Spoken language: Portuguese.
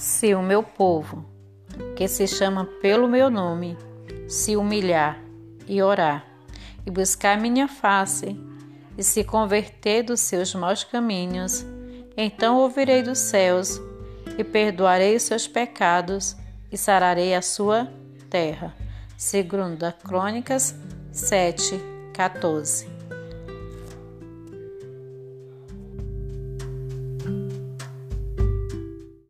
Se o meu povo, que se chama pelo meu nome, se humilhar e orar, e buscar minha face, e se converter dos seus maus caminhos, então ouvirei dos céus e perdoarei os seus pecados e sararei a sua terra. Segunda Crônicas 7, 14.